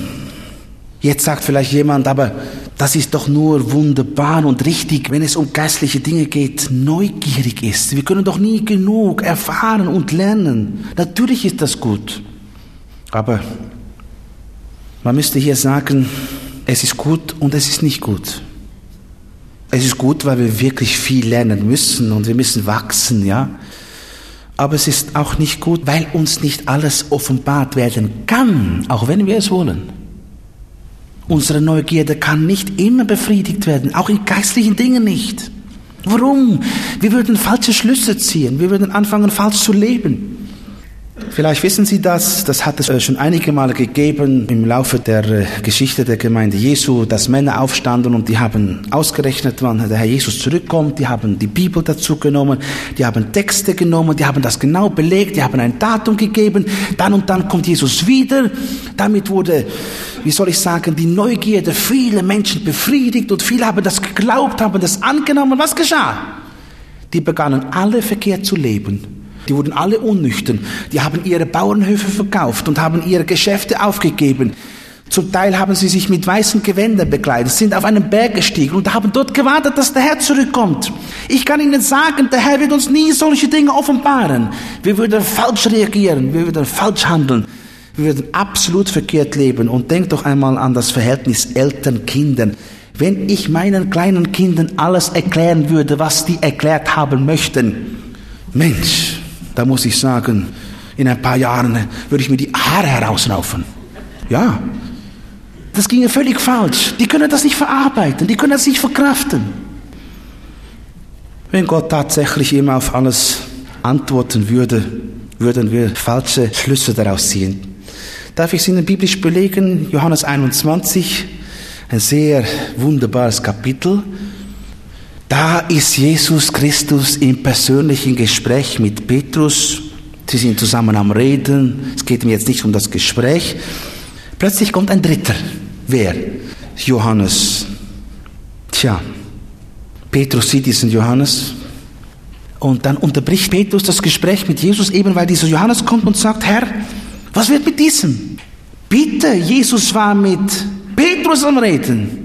Jetzt sagt vielleicht jemand, aber das ist doch nur wunderbar und richtig, wenn es um geistliche Dinge geht, neugierig ist. Wir können doch nie genug erfahren und lernen. Natürlich ist das gut. Aber man müsste hier sagen, es ist gut und es ist nicht gut. Es ist gut, weil wir wirklich viel lernen müssen und wir müssen wachsen, ja. Aber es ist auch nicht gut, weil uns nicht alles offenbart werden kann, auch wenn wir es wollen. Unsere Neugierde kann nicht immer befriedigt werden, auch in geistlichen Dingen nicht. Warum? Wir würden falsche Schlüsse ziehen, wir würden anfangen falsch zu leben. Vielleicht wissen Sie das, das hat es äh, schon einige Male gegeben im Laufe der äh, Geschichte der Gemeinde Jesu, dass Männer aufstanden und die haben ausgerechnet, wann der Herr Jesus zurückkommt, die haben die Bibel dazu genommen, die haben Texte genommen, die haben das genau belegt, die haben ein Datum gegeben, dann und dann kommt Jesus wieder. Damit wurde, wie soll ich sagen, die Neugierde vieler Menschen befriedigt und viele haben das geglaubt, haben das angenommen. Was geschah? Die begannen alle verkehrt zu leben. Die wurden alle unnüchtern. Die haben ihre Bauernhöfe verkauft und haben ihre Geschäfte aufgegeben. Zum Teil haben sie sich mit weißen Gewändern bekleidet, sind auf einen Berg gestiegen und haben dort gewartet, dass der Herr zurückkommt. Ich kann Ihnen sagen, der Herr wird uns nie solche Dinge offenbaren. Wir würden falsch reagieren, wir würden falsch handeln. Wir würden absolut verkehrt leben. Und denkt doch einmal an das Verhältnis Eltern-Kindern. Wenn ich meinen kleinen Kindern alles erklären würde, was die erklärt haben möchten, Mensch, da muss ich sagen, in ein paar Jahren würde ich mir die Haare herausraufen. Ja, das ginge völlig falsch. Die können das nicht verarbeiten, die können das nicht verkraften. Wenn Gott tatsächlich immer auf alles antworten würde, würden wir falsche Schlüsse daraus ziehen. Darf ich es Ihnen biblisch belegen? Johannes 21, ein sehr wunderbares Kapitel. Da ist Jesus Christus im persönlichen Gespräch mit Petrus. Sie sind zusammen am Reden. Es geht ihm jetzt nicht um das Gespräch. Plötzlich kommt ein Dritter. Wer? Johannes. Tja, Petrus sieht diesen Johannes und dann unterbricht Petrus das Gespräch mit Jesus eben, weil dieser Johannes kommt und sagt, Herr, was wird mit diesem? Bitte, Jesus war mit Petrus am Reden.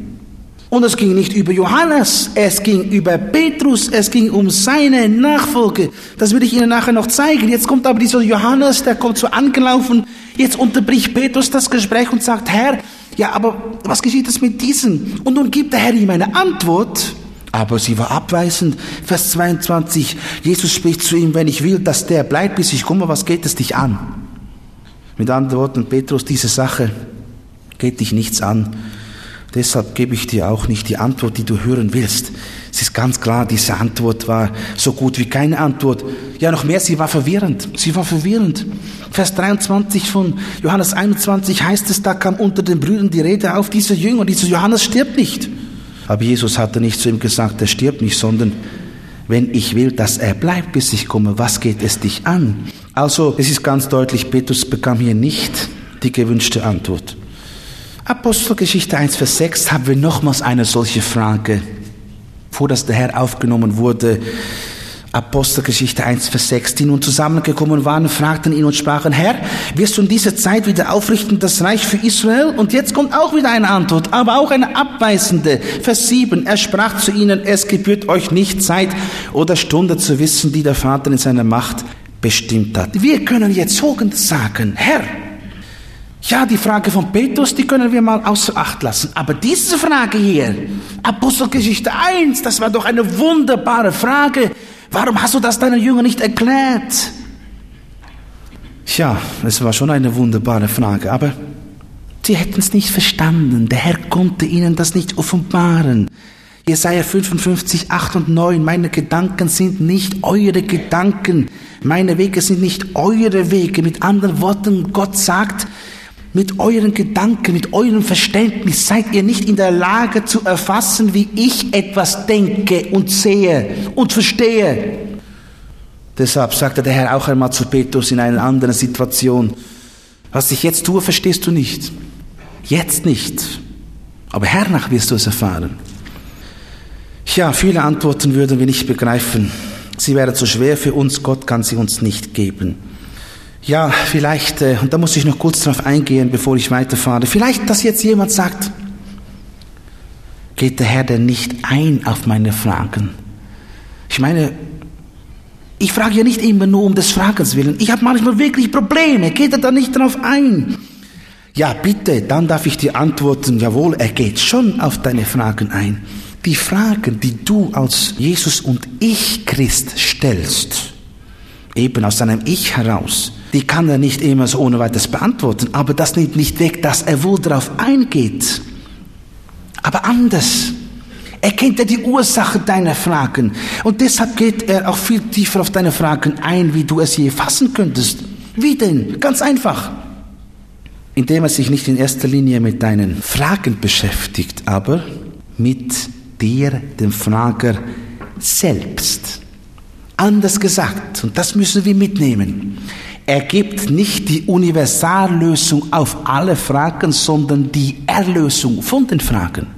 Und es ging nicht über Johannes, es ging über Petrus, es ging um seine Nachfolge. Das will ich Ihnen nachher noch zeigen. Jetzt kommt aber dieser Johannes, der kommt so angelaufen. Jetzt unterbricht Petrus das Gespräch und sagt, Herr, ja, aber was geschieht jetzt mit diesem? Und nun gibt der Herr ihm eine Antwort. Aber sie war abweisend. Vers 22. Jesus spricht zu ihm, wenn ich will, dass der bleibt, bis ich komme, was geht es dich an? Mit anderen Worten, Petrus, diese Sache geht dich nichts an. Deshalb gebe ich dir auch nicht die Antwort, die du hören willst. Es ist ganz klar, diese Antwort war so gut wie keine Antwort. Ja, noch mehr, sie war verwirrend. Sie war verwirrend. Vers 23 von Johannes 21 heißt es, da kam unter den Brüdern die Rede auf, dieser Jünger, dieser Johannes stirbt nicht. Aber Jesus hatte nicht zu ihm gesagt, er stirbt nicht, sondern wenn ich will, dass er bleibt, bis ich komme, was geht es dich an? Also, es ist ganz deutlich, Petrus bekam hier nicht die gewünschte Antwort. Apostelgeschichte 1, Vers 6 haben wir nochmals eine solche Frage. Vor dass der Herr aufgenommen wurde, Apostelgeschichte 1, Vers 6, die nun zusammengekommen waren, fragten ihn und sprachen, Herr, wirst du in dieser Zeit wieder aufrichten das Reich für Israel? Und jetzt kommt auch wieder eine Antwort, aber auch eine abweisende. Vers 7, er sprach zu ihnen, es gebührt euch nicht Zeit oder Stunde zu wissen, die der Vater in seiner Macht bestimmt hat. Wir können jetzt Folgendes sagen, Herr, ja, die Frage von Petrus, die können wir mal außer Acht lassen. Aber diese Frage hier, Apostelgeschichte 1, das war doch eine wunderbare Frage. Warum hast du das deinen Jüngern nicht erklärt? Tja, es war schon eine wunderbare Frage, aber sie hätten es nicht verstanden. Der Herr konnte ihnen das nicht offenbaren. Jesaja 55, 8 und 9, meine Gedanken sind nicht eure Gedanken, meine Wege sind nicht eure Wege. Mit anderen Worten, Gott sagt, mit euren Gedanken, mit eurem Verständnis seid ihr nicht in der Lage zu erfassen, wie ich etwas denke und sehe und verstehe. Deshalb sagte der Herr auch einmal zu Petrus in einer anderen Situation, was ich jetzt tue, verstehst du nicht. Jetzt nicht. Aber hernach wirst du es erfahren. Ja, viele Antworten würden wir nicht begreifen. Sie wären zu schwer für uns, Gott kann sie uns nicht geben. Ja, vielleicht, äh, und da muss ich noch kurz darauf eingehen, bevor ich weiterfahre, vielleicht, dass jetzt jemand sagt, geht der Herr denn nicht ein auf meine Fragen? Ich meine, ich frage ja nicht immer nur um des Fragens willen. Ich habe manchmal wirklich Probleme. Geht er da nicht darauf ein? Ja, bitte, dann darf ich dir antworten, jawohl, er geht schon auf deine Fragen ein. Die Fragen, die du als Jesus und ich Christ stellst, eben aus seinem Ich heraus, die kann er nicht immer so ohne weiteres beantworten, aber das nimmt nicht weg, dass er wohl darauf eingeht. Aber anders. Er kennt ja die Ursache deiner Fragen und deshalb geht er auch viel tiefer auf deine Fragen ein, wie du es je fassen könntest. Wie denn? Ganz einfach. Indem er sich nicht in erster Linie mit deinen Fragen beschäftigt, aber mit dir, dem Frager, selbst. Anders gesagt, und das müssen wir mitnehmen. Er gibt nicht die Universallösung auf alle Fragen, sondern die Erlösung von den Fragen.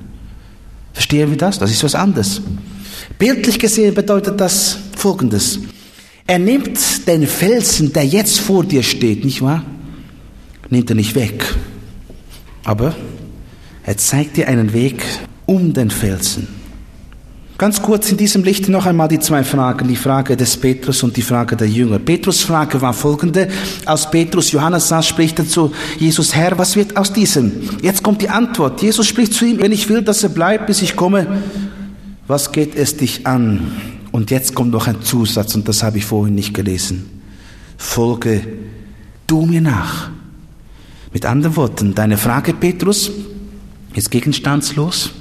Verstehen wir das? Das ist was anderes. Bildlich gesehen bedeutet das Folgendes. Er nimmt den Felsen, der jetzt vor dir steht, nicht wahr? Nimmt er nicht weg. Aber er zeigt dir einen Weg um den Felsen. Ganz kurz in diesem Licht noch einmal die zwei Fragen, die Frage des Petrus und die Frage der Jünger. Petrus Frage war folgende, als Petrus Johannes saß, spricht er zu Jesus, Herr, was wird aus diesem? Jetzt kommt die Antwort. Jesus spricht zu ihm, wenn ich will, dass er bleibt, bis ich komme, was geht es dich an? Und jetzt kommt noch ein Zusatz, und das habe ich vorhin nicht gelesen. Folge du mir nach. Mit anderen Worten, deine Frage, Petrus, ist gegenstandslos.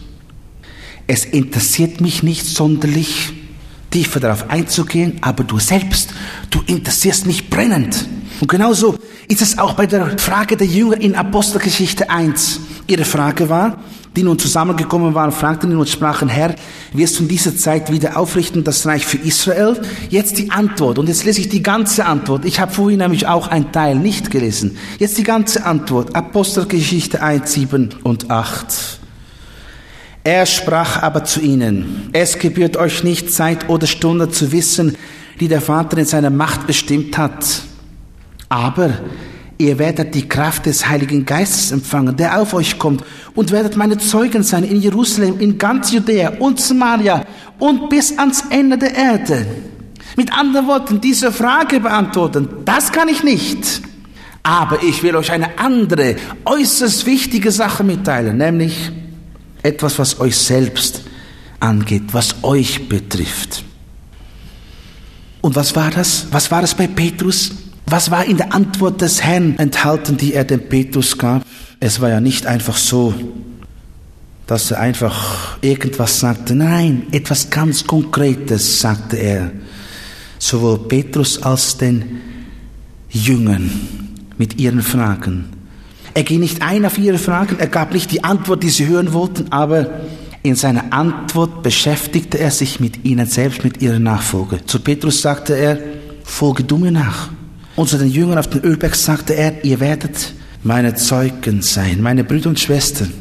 Es interessiert mich nicht sonderlich, tiefer darauf einzugehen, aber du selbst, du interessierst mich brennend. Und genauso ist es auch bei der Frage der Jünger in Apostelgeschichte 1. Ihre Frage war, die nun zusammengekommen waren, fragten ihn und sprachen, Herr, wirst du in dieser Zeit wieder aufrichten das Reich für Israel? Jetzt die Antwort. Und jetzt lese ich die ganze Antwort. Ich habe vorhin nämlich auch einen Teil nicht gelesen. Jetzt die ganze Antwort. Apostelgeschichte 1, 7 und 8. Er sprach aber zu ihnen, es gebührt euch nicht Zeit oder Stunde zu wissen, die der Vater in seiner Macht bestimmt hat. Aber ihr werdet die Kraft des Heiligen Geistes empfangen, der auf euch kommt, und werdet meine Zeugen sein in Jerusalem, in ganz Judäa und Samaria und bis ans Ende der Erde. Mit anderen Worten, diese Frage beantworten, das kann ich nicht. Aber ich will euch eine andere, äußerst wichtige Sache mitteilen, nämlich etwas, was euch selbst angeht, was euch betrifft. Und was war das? Was war das bei Petrus? Was war in der Antwort des Herrn enthalten, die er dem Petrus gab? Es war ja nicht einfach so, dass er einfach irgendwas sagte. Nein, etwas ganz Konkretes sagte er. Sowohl Petrus als den Jüngern mit ihren Fragen. Er ging nicht ein auf ihre Fragen, er gab nicht die Antwort, die sie hören wollten, aber in seiner Antwort beschäftigte er sich mit ihnen selbst, mit ihrer Nachfolge. Zu Petrus sagte er, folge du mir nach. Und zu den Jüngern auf den Ölberg sagte er, ihr werdet meine Zeugen sein, meine Brüder und Schwestern.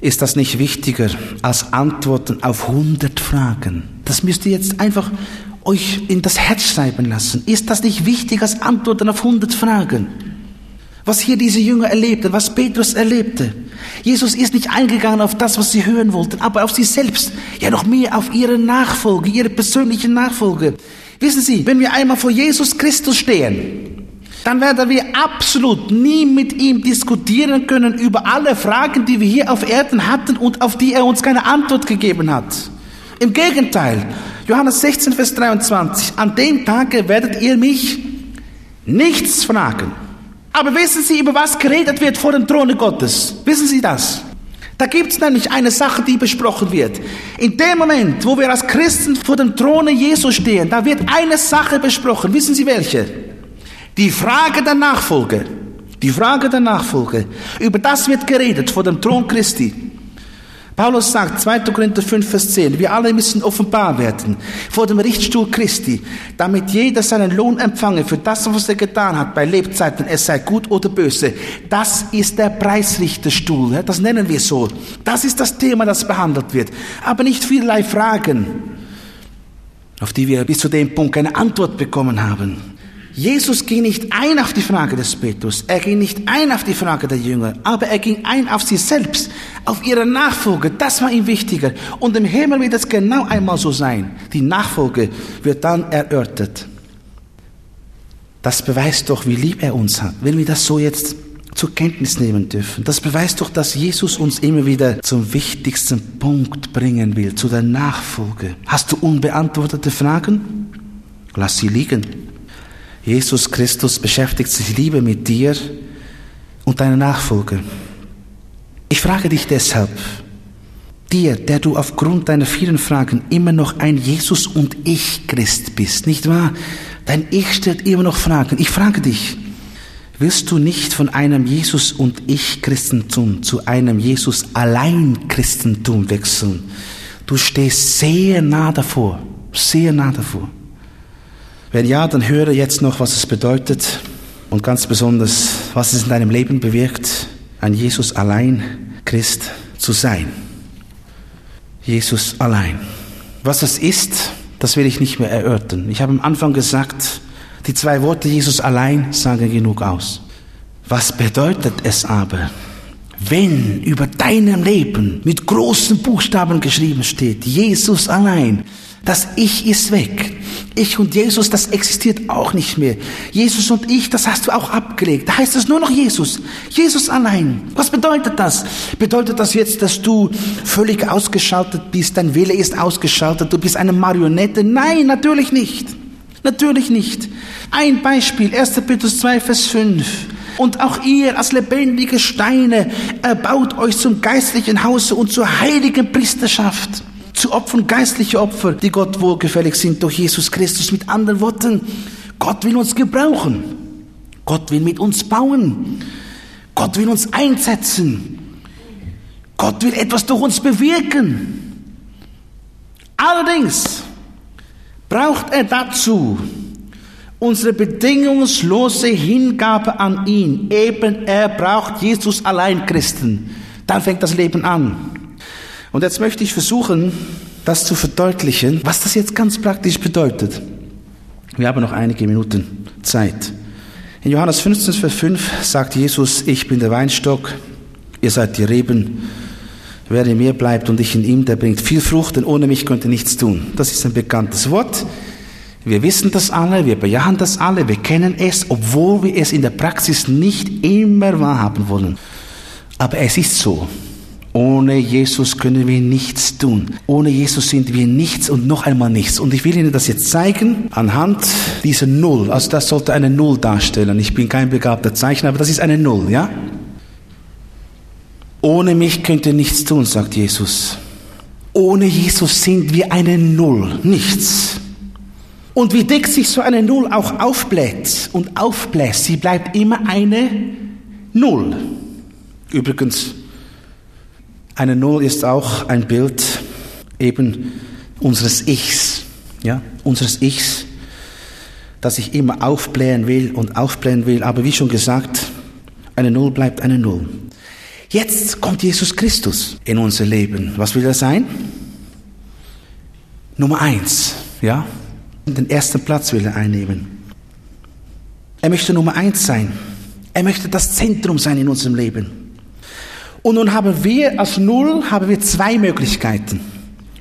Ist das nicht wichtiger als Antworten auf hundert Fragen? Das müsst ihr jetzt einfach euch in das Herz schreiben lassen. Ist das nicht wichtiger als Antworten auf hundert Fragen? Was hier diese Jünger erlebten, was Petrus erlebte. Jesus ist nicht eingegangen auf das, was sie hören wollten, aber auf sie selbst, ja noch mehr auf ihre Nachfolge, ihre persönliche Nachfolge. Wissen Sie, wenn wir einmal vor Jesus Christus stehen, dann werden wir absolut nie mit ihm diskutieren können über alle Fragen, die wir hier auf Erden hatten und auf die er uns keine Antwort gegeben hat. Im Gegenteil, Johannes 16, Vers 23, an dem Tage werdet ihr mich nichts fragen. Aber wissen Sie, über was geredet wird vor dem Throne Gottes? Wissen Sie das? Da gibt es nämlich eine Sache, die besprochen wird. In dem Moment, wo wir als Christen vor dem Throne Jesu stehen, da wird eine Sache besprochen. Wissen Sie welche? Die Frage der Nachfolge. Die Frage der Nachfolge. Über das wird geredet vor dem Thron Christi. Paulus sagt, 2. Korinther 5, Vers 10, wir alle müssen offenbar werden vor dem Richtstuhl Christi, damit jeder seinen Lohn empfange für das, was er getan hat bei Lebzeiten, es sei gut oder böse. Das ist der Preisrichterstuhl, das nennen wir so. Das ist das Thema, das behandelt wird. Aber nicht vielerlei Fragen, auf die wir bis zu dem Punkt keine Antwort bekommen haben. Jesus ging nicht ein auf die Frage des Petrus, er ging nicht ein auf die Frage der Jünger, aber er ging ein auf sie selbst, auf ihre Nachfolge. Das war ihm wichtiger. Und im Himmel wird es genau einmal so sein. Die Nachfolge wird dann erörtert. Das beweist doch, wie lieb er uns hat, wenn wir das so jetzt zur Kenntnis nehmen dürfen. Das beweist doch, dass Jesus uns immer wieder zum wichtigsten Punkt bringen will, zu der Nachfolge. Hast du unbeantwortete Fragen? Lass sie liegen. Jesus Christus beschäftigt sich lieber mit dir und deiner Nachfolge. Ich frage dich deshalb, dir, der du aufgrund deiner vielen Fragen immer noch ein Jesus und ich Christ bist, nicht wahr? Dein Ich stellt immer noch Fragen. Ich frage dich, willst du nicht von einem Jesus und ich Christentum zu einem Jesus allein Christentum wechseln? Du stehst sehr nah davor, sehr nah davor. Wenn ja, dann höre jetzt noch, was es bedeutet und ganz besonders, was es in deinem Leben bewirkt, ein Jesus allein Christ zu sein. Jesus allein. Was das ist, das will ich nicht mehr erörtern. Ich habe am Anfang gesagt, die zwei Worte Jesus allein sagen genug aus. Was bedeutet es aber, Wenn über deinem Leben mit großen Buchstaben geschrieben steht, Jesus allein, das Ich ist weg. Ich und Jesus, das existiert auch nicht mehr. Jesus und ich, das hast du auch abgelegt. Da heißt es nur noch Jesus. Jesus allein. Was bedeutet das? Bedeutet das jetzt, dass du völlig ausgeschaltet bist? Dein Wille ist ausgeschaltet. Du bist eine Marionette? Nein, natürlich nicht. Natürlich nicht. Ein Beispiel, 1. Petrus 2, Vers 5. Und auch ihr als lebendige Steine erbaut euch zum geistlichen Hause und zur heiligen Priesterschaft zu opfern, geistliche Opfer, die Gott wohlgefällig sind durch Jesus Christus. Mit anderen Worten, Gott will uns gebrauchen. Gott will mit uns bauen. Gott will uns einsetzen. Gott will etwas durch uns bewirken. Allerdings braucht er dazu unsere bedingungslose Hingabe an ihn. Eben er braucht Jesus allein Christen. Dann fängt das Leben an. Und jetzt möchte ich versuchen, das zu verdeutlichen, was das jetzt ganz praktisch bedeutet. Wir haben noch einige Minuten Zeit. In Johannes 15, Vers 5 sagt Jesus, ich bin der Weinstock, ihr seid die Reben. Wer in mir bleibt und ich in ihm, der bringt viel Frucht, denn ohne mich könnt ihr nichts tun. Das ist ein bekanntes Wort. Wir wissen das alle, wir bejahen das alle, wir kennen es, obwohl wir es in der Praxis nicht immer wahrhaben wollen. Aber es ist so. Ohne Jesus können wir nichts tun. Ohne Jesus sind wir nichts und noch einmal nichts. Und ich will Ihnen das jetzt zeigen anhand dieser Null. Also das sollte eine Null darstellen. Ich bin kein begabter Zeichner, aber das ist eine Null, ja? Ohne mich könnt ihr nichts tun, sagt Jesus. Ohne Jesus sind wir eine Null, nichts. Und wie dick sich so eine Null auch aufbläht und aufbläst, sie bleibt immer eine Null. Übrigens, eine Null ist auch ein Bild eben unseres Ichs, ja, unseres Ichs, das ich immer aufblähen will und aufblähen will. Aber wie schon gesagt, eine Null bleibt eine Null. Jetzt kommt Jesus Christus in unser Leben. Was will er sein? Nummer eins, ja. Den ersten Platz will er einnehmen. Er möchte Nummer eins sein. Er möchte das Zentrum sein in unserem Leben. Und nun haben wir als Null haben wir zwei Möglichkeiten.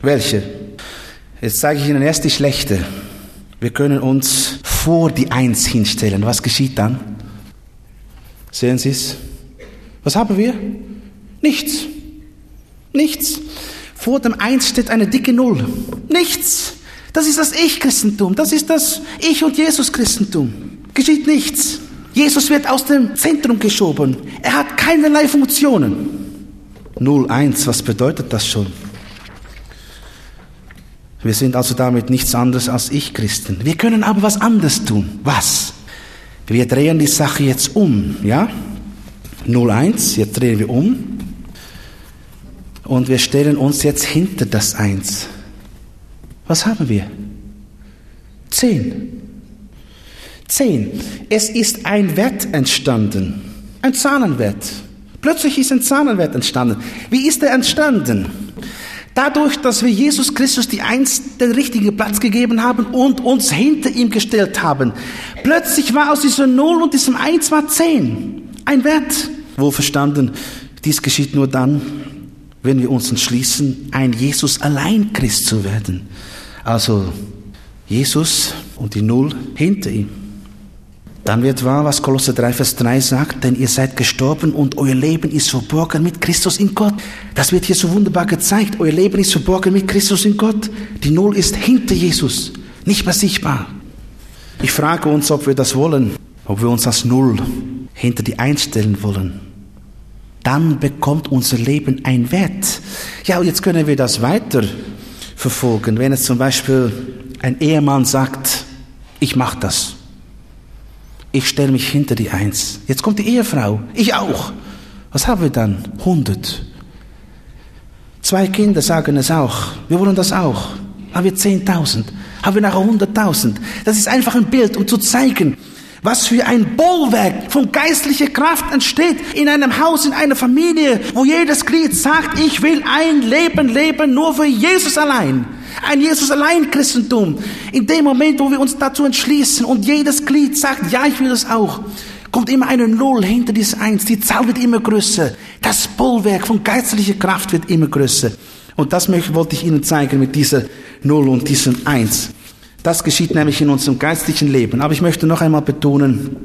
Welche? Jetzt zeige ich Ihnen erst die schlechte. Wir können uns vor die Eins hinstellen. Was geschieht dann? Sehen Sie es? Was haben wir? Nichts. Nichts. Vor dem Eins steht eine dicke Null. Nichts. Das ist das Ich-Christentum. Das ist das Ich- und Jesus-Christentum. Geschieht nichts. Jesus wird aus dem Zentrum geschoben. Er hat keinerlei Funktionen. 01, was bedeutet das schon? Wir sind also damit nichts anderes als Ich-Christen. Wir können aber was anderes tun. Was? Wir drehen die Sache jetzt um, ja? 01, jetzt drehen wir um. Und wir stellen uns jetzt hinter das Eins. Was haben wir? Zehn. Zehn. Es ist ein Wert entstanden, ein Zahlenwert. Plötzlich ist ein Zahlenwert entstanden. Wie ist er entstanden? Dadurch, dass wir Jesus Christus die Eins den richtigen Platz gegeben haben und uns hinter ihm gestellt haben. Plötzlich war aus dieser Null und diesem Eins war Zehn. Ein Wert. Wohl verstanden, dies geschieht nur dann, wenn wir uns entschließen, ein Jesus allein Christ zu werden. Also Jesus und die Null hinter ihm. Dann wird wahr, was Kolosser 3, Vers 3 sagt, denn ihr seid gestorben und euer Leben ist verborgen mit Christus in Gott. Das wird hier so wunderbar gezeigt. Euer Leben ist verborgen mit Christus in Gott. Die Null ist hinter Jesus, nicht mehr sichtbar. Ich frage uns, ob wir das wollen, ob wir uns als Null hinter die Einstellen wollen. Dann bekommt unser Leben einen Wert. Ja, und jetzt können wir das weiter verfolgen. Wenn es zum Beispiel ein Ehemann sagt, ich mache das ich stelle mich hinter die Eins. Jetzt kommt die Ehefrau. Ich auch. Was haben wir dann? 100. Zwei Kinder sagen es auch. Wir wollen das auch. Haben wir 10.000? Haben wir nachher 100.000? Das ist einfach ein Bild, um zu zeigen, was für ein Bollwerk von geistlicher Kraft entsteht in einem Haus, in einer Familie, wo jedes Glied sagt, ich will ein Leben leben nur für Jesus allein. Ein Jesus allein Christentum. In dem Moment, wo wir uns dazu entschließen und jedes Glied sagt, ja, ich will es auch, kommt immer eine Null hinter dieses Eins. Die Zahl wird immer größer. Das Bollwerk von geistlicher Kraft wird immer größer. Und das wollte ich Ihnen zeigen mit dieser Null und diesem Eins. Das geschieht nämlich in unserem geistlichen Leben. Aber ich möchte noch einmal betonen,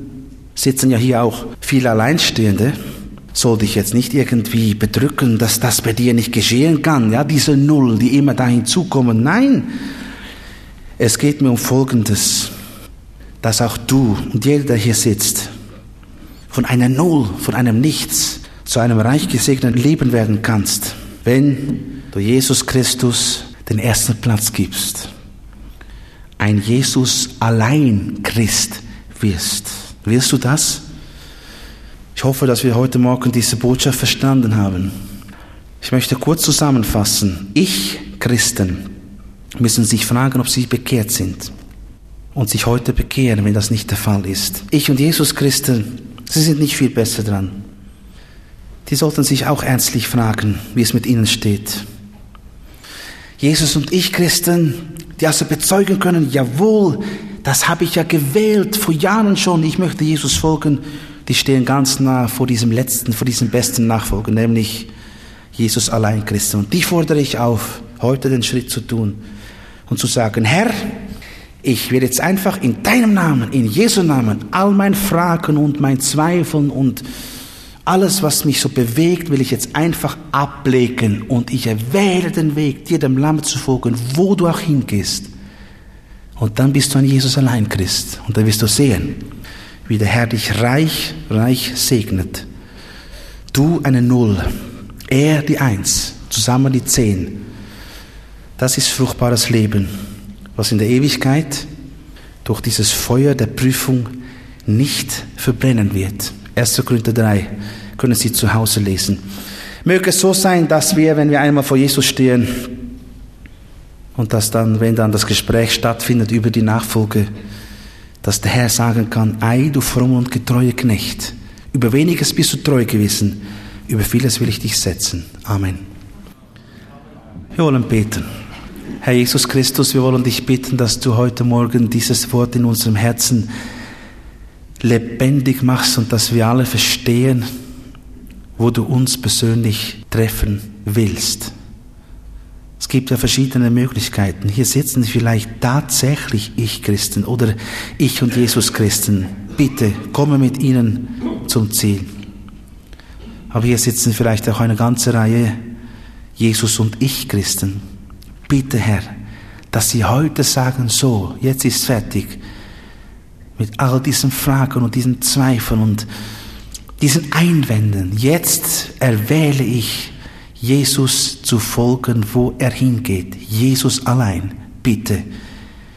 sitzen ja hier auch viele Alleinstehende. Sollte ich jetzt nicht irgendwie bedrücken, dass das bei dir nicht geschehen kann, ja, diese Null, die immer da hinzukommen. Nein, es geht mir um Folgendes, dass auch du und jeder, der hier sitzt, von einer Null, von einem Nichts zu einem reich gesegneten Leben werden kannst, wenn du Jesus Christus den ersten Platz gibst. Ein Jesus allein Christ wirst. Willst du das? Ich hoffe, dass wir heute Morgen diese Botschaft verstanden haben. Ich möchte kurz zusammenfassen. Ich, Christen, müssen sich fragen, ob sie bekehrt sind und sich heute bekehren, wenn das nicht der Fall ist. Ich und Jesus Christen Sie sind nicht viel besser dran. Die sollten sich auch ernstlich fragen, wie es mit ihnen steht. Jesus und ich Christen, die also bezeugen können, jawohl, das habe ich ja gewählt vor Jahren schon, ich möchte Jesus folgen, die stehen ganz nah vor diesem letzten, vor diesem besten Nachfolger, nämlich Jesus allein Christen. Und die fordere ich auf, heute den Schritt zu tun und zu sagen, Herr, ich werde jetzt einfach in deinem Namen, in Jesu Namen, all mein Fragen und mein Zweifeln und alles, was mich so bewegt, will ich jetzt einfach ablegen und ich erwähle den Weg, dir dem Lamm zu folgen, wo du auch hingehst. Und dann bist du ein Jesus allein Christ und dann wirst du sehen, wie der Herr dich reich, reich segnet. Du eine Null, er die Eins, zusammen die Zehn. Das ist fruchtbares Leben was in der Ewigkeit durch dieses Feuer der Prüfung nicht verbrennen wird. 1. Korinther 3 können Sie zu Hause lesen. Möge es so sein, dass wir, wenn wir einmal vor Jesus stehen und dass dann, wenn dann das Gespräch stattfindet über die Nachfolge, dass der Herr sagen kann, ei, du fromm und getreuer Knecht, über weniges bist du treu gewesen, über vieles will ich dich setzen. Amen. Wir wollen beten. Herr Jesus Christus, wir wollen dich bitten, dass du heute Morgen dieses Wort in unserem Herzen lebendig machst und dass wir alle verstehen, wo du uns persönlich treffen willst. Es gibt ja verschiedene Möglichkeiten. Hier sitzen vielleicht tatsächlich ich Christen oder ich und Jesus Christen. Bitte komme mit ihnen zum Ziel. Aber hier sitzen vielleicht auch eine ganze Reihe Jesus und ich Christen bitte, Herr, dass Sie heute sagen, so, jetzt ist fertig. Mit all diesen Fragen und diesen Zweifeln und diesen Einwänden. Jetzt erwähle ich, Jesus zu folgen, wo er hingeht. Jesus allein. Bitte,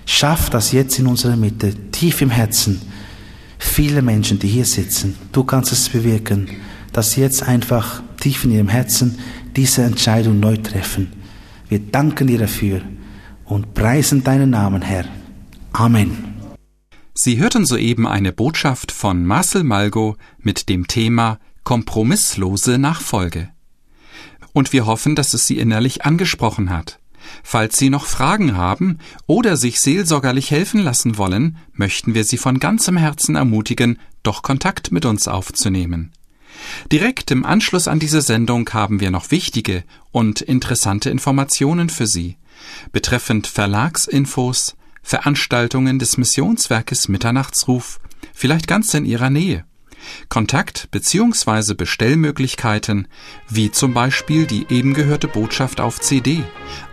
schaff das jetzt in unserer Mitte, tief im Herzen. Viele Menschen, die hier sitzen, du kannst es bewirken, dass sie jetzt einfach tief in ihrem Herzen diese Entscheidung neu treffen. Wir danken dir dafür und preisen deinen Namen, Herr. Amen. Sie hörten soeben eine Botschaft von Marcel Malgo mit dem Thema Kompromisslose Nachfolge. Und wir hoffen, dass es Sie innerlich angesprochen hat. Falls Sie noch Fragen haben oder sich seelsorgerlich helfen lassen wollen, möchten wir Sie von ganzem Herzen ermutigen, doch Kontakt mit uns aufzunehmen. Direkt im Anschluss an diese Sendung haben wir noch wichtige und interessante Informationen für Sie betreffend Verlagsinfos, Veranstaltungen des Missionswerkes Mitternachtsruf, vielleicht ganz in Ihrer Nähe. Kontakt bzw. Bestellmöglichkeiten, wie zum Beispiel die eben gehörte Botschaft auf CD,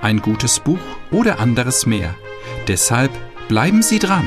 ein gutes Buch oder anderes mehr. Deshalb bleiben Sie dran.